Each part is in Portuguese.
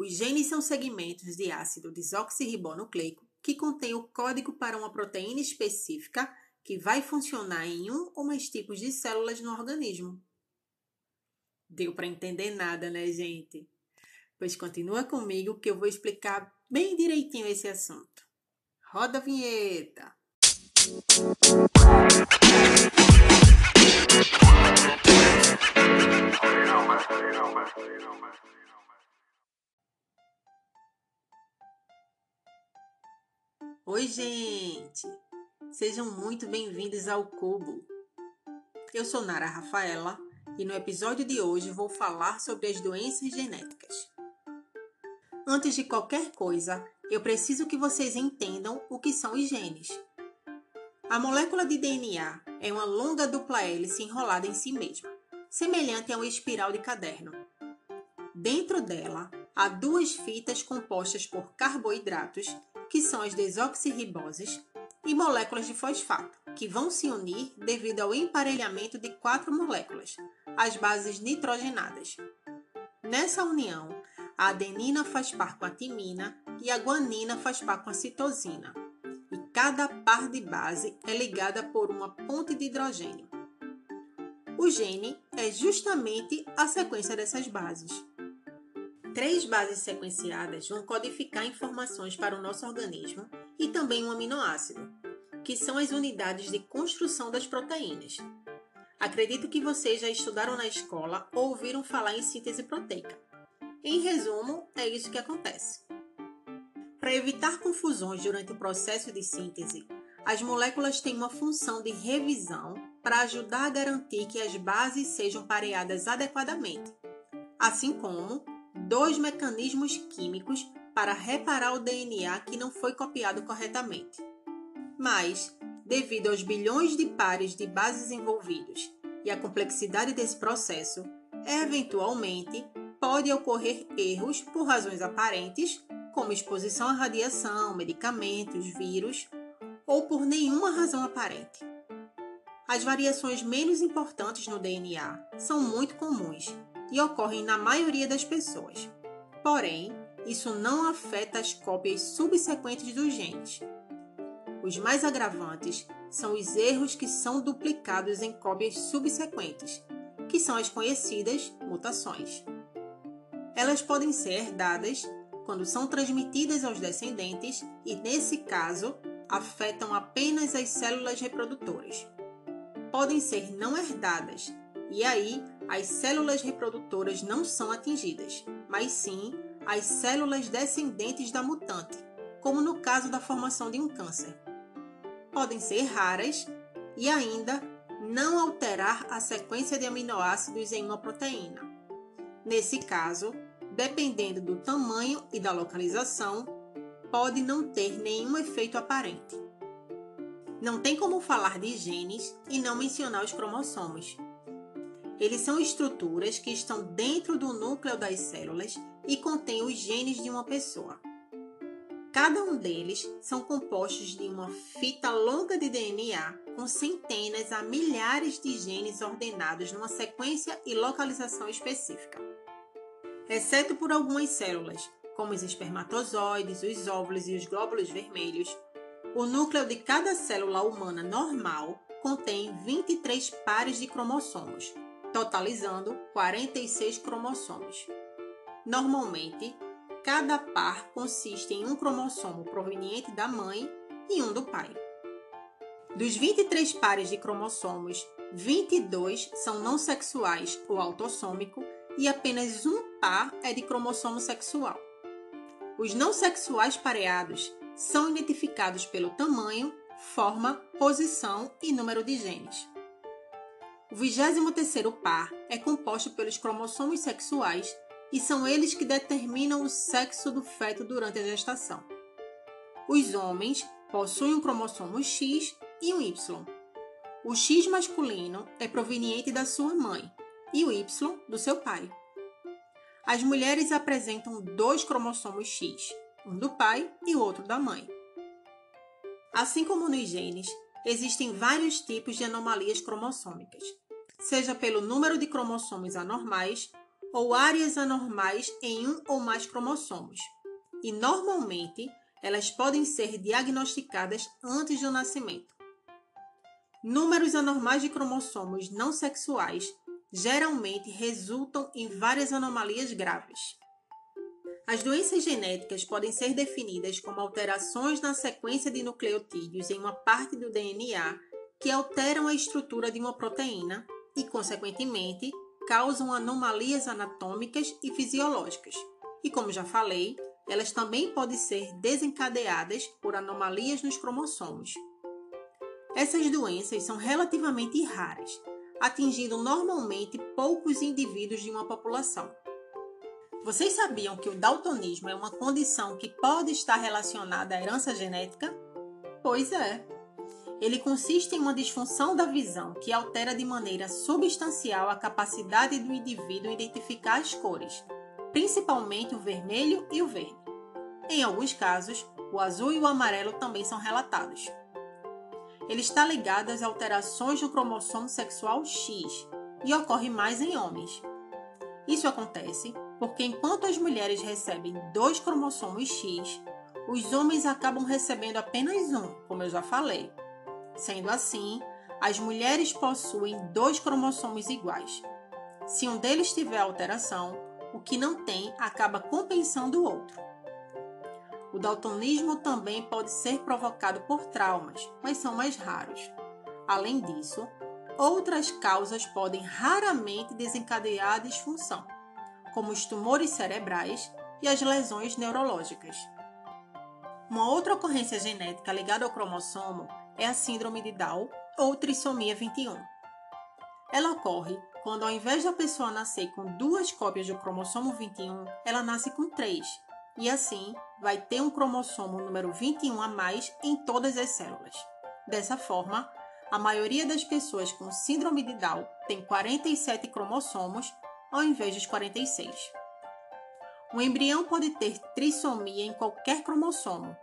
Os genes são segmentos de ácido desoxirribonucleico que contém o código para uma proteína específica que vai funcionar em um ou mais tipos de células no organismo. Deu para entender nada, né, gente? Pois continua comigo que eu vou explicar bem direitinho esse assunto. Roda a vinheta! Oi, gente! Sejam muito bem-vindos ao Cubo. Eu sou Nara Rafaela e no episódio de hoje vou falar sobre as doenças genéticas. Antes de qualquer coisa, eu preciso que vocês entendam o que são os genes. A molécula de DNA é uma longa dupla hélice enrolada em si mesma, semelhante a uma espiral de caderno. Dentro dela, há duas fitas compostas por carboidratos, que são as desoxirriboses, e moléculas de fosfato, que vão se unir devido ao emparelhamento de quatro moléculas, as bases nitrogenadas. Nessa união, a adenina faz par com a timina e a guanina faz par com a citosina cada par de base é ligada por uma ponte de hidrogênio. O gene é justamente a sequência dessas bases. Três bases sequenciadas vão codificar informações para o nosso organismo e também um aminoácido, que são as unidades de construção das proteínas. Acredito que vocês já estudaram na escola ou ouviram falar em síntese proteica. Em resumo, é isso que acontece. Para evitar confusões durante o processo de síntese, as moléculas têm uma função de revisão para ajudar a garantir que as bases sejam pareadas adequadamente, assim como dois mecanismos químicos para reparar o DNA que não foi copiado corretamente. Mas, devido aos bilhões de pares de bases envolvidos e a complexidade desse processo, eventualmente pode ocorrer erros por razões aparentes como exposição à radiação, medicamentos, vírus, ou por nenhuma razão aparente. As variações menos importantes no DNA são muito comuns e ocorrem na maioria das pessoas. Porém, isso não afeta as cópias subsequentes dos genes. Os mais agravantes são os erros que são duplicados em cópias subsequentes, que são as conhecidas mutações. Elas podem ser herdadas quando são transmitidas aos descendentes e, nesse caso, afetam apenas as células reprodutoras. Podem ser não herdadas, e aí as células reprodutoras não são atingidas, mas sim as células descendentes da mutante, como no caso da formação de um câncer. Podem ser raras e ainda não alterar a sequência de aminoácidos em uma proteína. Nesse caso, dependendo do tamanho e da localização, pode não ter nenhum efeito aparente. Não tem como falar de genes e não mencionar os cromossomos. Eles são estruturas que estão dentro do núcleo das células e contêm os genes de uma pessoa. Cada um deles são compostos de uma fita longa de DNA com centenas a milhares de genes ordenados numa sequência e localização específica exceto por algumas células, como os espermatozoides, os óvulos e os glóbulos vermelhos. O núcleo de cada célula humana normal contém 23 pares de cromossomos, totalizando 46 cromossomos. Normalmente, cada par consiste em um cromossomo proveniente da mãe e um do pai. Dos 23 pares de cromossomos, 22 são não sexuais ou autossômico e apenas um par é de cromossomo sexual. Os não sexuais pareados são identificados pelo tamanho, forma, posição e número de genes. O 23º par é composto pelos cromossomos sexuais e são eles que determinam o sexo do feto durante a gestação. Os homens possuem um cromossomo X e um Y. O X masculino é proveniente da sua mãe e o Y do seu pai. As mulheres apresentam dois cromossomos X, um do pai e outro da mãe. Assim como nos genes, existem vários tipos de anomalias cromossômicas, seja pelo número de cromossomos anormais ou áreas anormais em um ou mais cromossomos, e normalmente elas podem ser diagnosticadas antes do nascimento. Números anormais de cromossomos não sexuais geralmente resultam em várias anomalias graves. As doenças genéticas podem ser definidas como alterações na sequência de nucleotídeos em uma parte do DNA que alteram a estrutura de uma proteína e, consequentemente, causam anomalias anatômicas e fisiológicas. E como já falei, elas também podem ser desencadeadas por anomalias nos cromossomos. Essas doenças são relativamente raras, atingindo normalmente poucos indivíduos de uma população. Vocês sabiam que o daltonismo é uma condição que pode estar relacionada à herança genética? Pois é. Ele consiste em uma disfunção da visão que altera de maneira substancial a capacidade do indivíduo identificar as cores, principalmente o vermelho e o verde. Em alguns casos, o azul e o amarelo também são relatados. Ele está ligado às alterações no cromossomo sexual X e ocorre mais em homens. Isso acontece porque enquanto as mulheres recebem dois cromossomos X, os homens acabam recebendo apenas um, como eu já falei. Sendo assim, as mulheres possuem dois cromossomos iguais. Se um deles tiver alteração, o que não tem acaba compensando o outro. O daltonismo também pode ser provocado por traumas, mas são mais raros. Além disso, outras causas podem raramente desencadear a disfunção como os tumores cerebrais e as lesões neurológicas. Uma outra ocorrência genética ligada ao cromossomo é a síndrome de Down ou trissomia 21. Ela ocorre quando, ao invés da pessoa nascer com duas cópias do cromossomo 21, ela nasce com três, e assim vai ter um cromossomo número 21 a mais em todas as células. Dessa forma, a maioria das pessoas com síndrome de Down tem 47 cromossomos ao invés dos 46. Um embrião pode ter trissomia em qualquer cromossomo.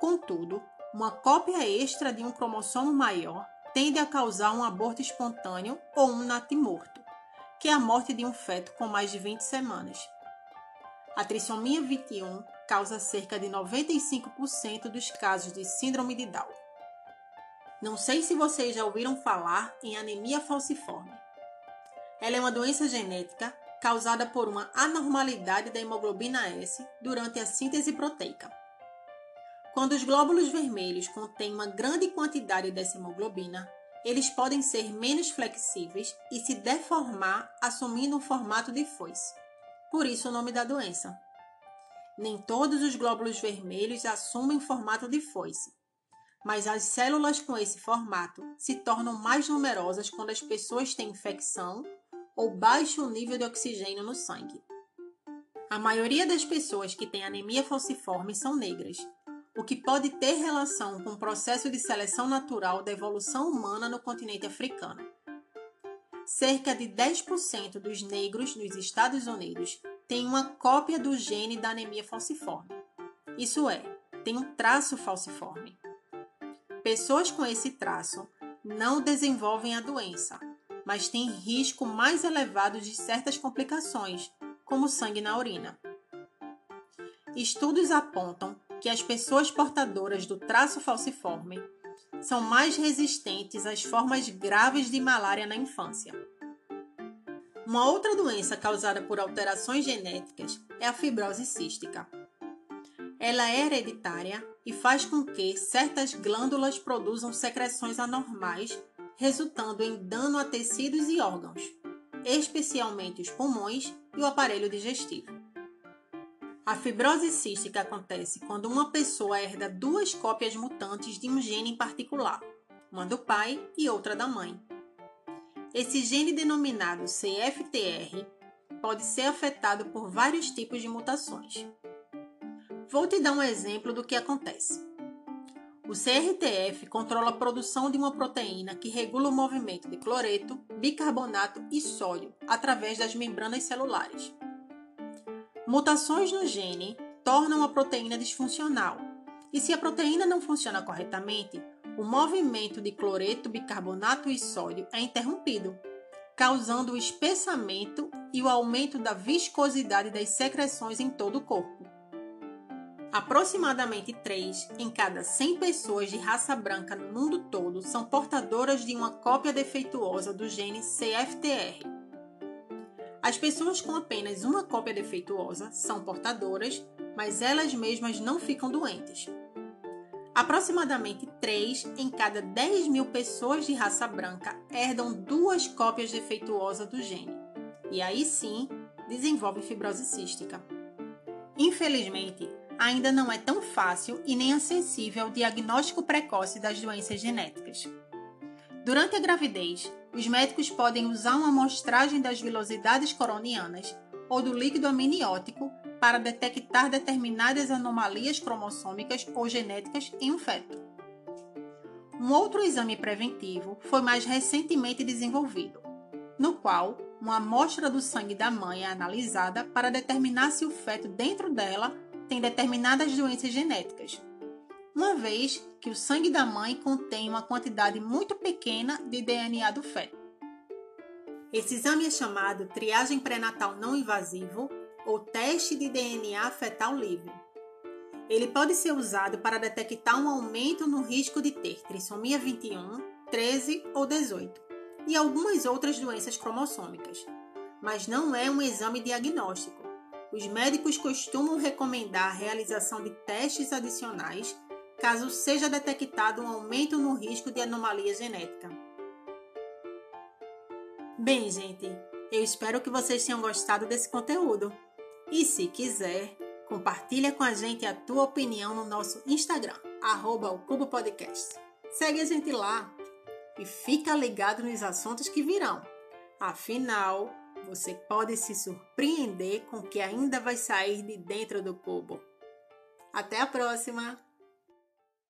Contudo, uma cópia extra de um cromossomo maior tende a causar um aborto espontâneo ou um natimorto, que é a morte de um feto com mais de 20 semanas. A trissomia 21 causa cerca de 95% dos casos de síndrome de Down. Não sei se vocês já ouviram falar em anemia falciforme. Ela é uma doença genética causada por uma anormalidade da hemoglobina S durante a síntese proteica. Quando os glóbulos vermelhos contêm uma grande quantidade dessa hemoglobina, eles podem ser menos flexíveis e se deformar assumindo o formato de foice. Por isso o nome da doença. Nem todos os glóbulos vermelhos assumem formato de foice, mas as células com esse formato se tornam mais numerosas quando as pessoas têm infecção ou baixo nível de oxigênio no sangue. A maioria das pessoas que têm anemia falciforme são negras, o que pode ter relação com o processo de seleção natural da evolução humana no continente africano. Cerca de 10% dos negros nos Estados Unidos têm uma cópia do gene da anemia falciforme. Isso é, tem um traço falciforme. Pessoas com esse traço não desenvolvem a doença, mas tem risco mais elevado de certas complicações, como sangue na urina. Estudos apontam que as pessoas portadoras do traço falciforme são mais resistentes às formas graves de malária na infância. Uma outra doença causada por alterações genéticas é a fibrose cística. Ela é hereditária e faz com que certas glândulas produzam secreções anormais resultando em dano a tecidos e órgãos, especialmente os pulmões e o aparelho digestivo. A fibrose cística acontece quando uma pessoa herda duas cópias mutantes de um gene em particular, uma do pai e outra da mãe. Esse gene denominado CFTR pode ser afetado por vários tipos de mutações. Vou te dar um exemplo do que acontece. O CRTF controla a produção de uma proteína que regula o movimento de cloreto, bicarbonato e sódio através das membranas celulares. Mutações no gene tornam a proteína disfuncional, e se a proteína não funciona corretamente, o movimento de cloreto, bicarbonato e sódio é interrompido, causando o espessamento e o aumento da viscosidade das secreções em todo o corpo. Aproximadamente 3 em cada 100 pessoas de raça branca no mundo todo são portadoras de uma cópia defeituosa do gene CFTR. As pessoas com apenas uma cópia defeituosa são portadoras, mas elas mesmas não ficam doentes. Aproximadamente 3 em cada 10 mil pessoas de raça branca herdam duas cópias defeituosas do gene, e aí sim desenvolvem fibrose cística. Infelizmente, ainda não é tão fácil e nem acessível o diagnóstico precoce das doenças genéticas. Durante a gravidez, os médicos podem usar uma amostragem das vilosidades coronianas ou do líquido amniótico para detectar determinadas anomalias cromossômicas ou genéticas em um feto. Um outro exame preventivo foi mais recentemente desenvolvido, no qual uma amostra do sangue da mãe é analisada para determinar se o feto dentro dela tem determinadas doenças genéticas, uma vez que o sangue da mãe contém uma quantidade muito pequena de DNA do feto. Esse exame é chamado triagem pré-natal não invasivo ou teste de DNA fetal livre. Ele pode ser usado para detectar um aumento no risco de ter trissomia 21, 13 ou 18 e algumas outras doenças cromossômicas, mas não é um exame diagnóstico os médicos costumam recomendar a realização de testes adicionais caso seja detectado um aumento no risco de anomalia genética. Bem, gente, eu espero que vocês tenham gostado desse conteúdo. E se quiser, compartilha com a gente a tua opinião no nosso Instagram, arroba o Cubo Podcast. Segue a gente lá e fica ligado nos assuntos que virão. Afinal, você pode se surpreender com o que ainda vai sair de dentro do cubo. Até a próxima!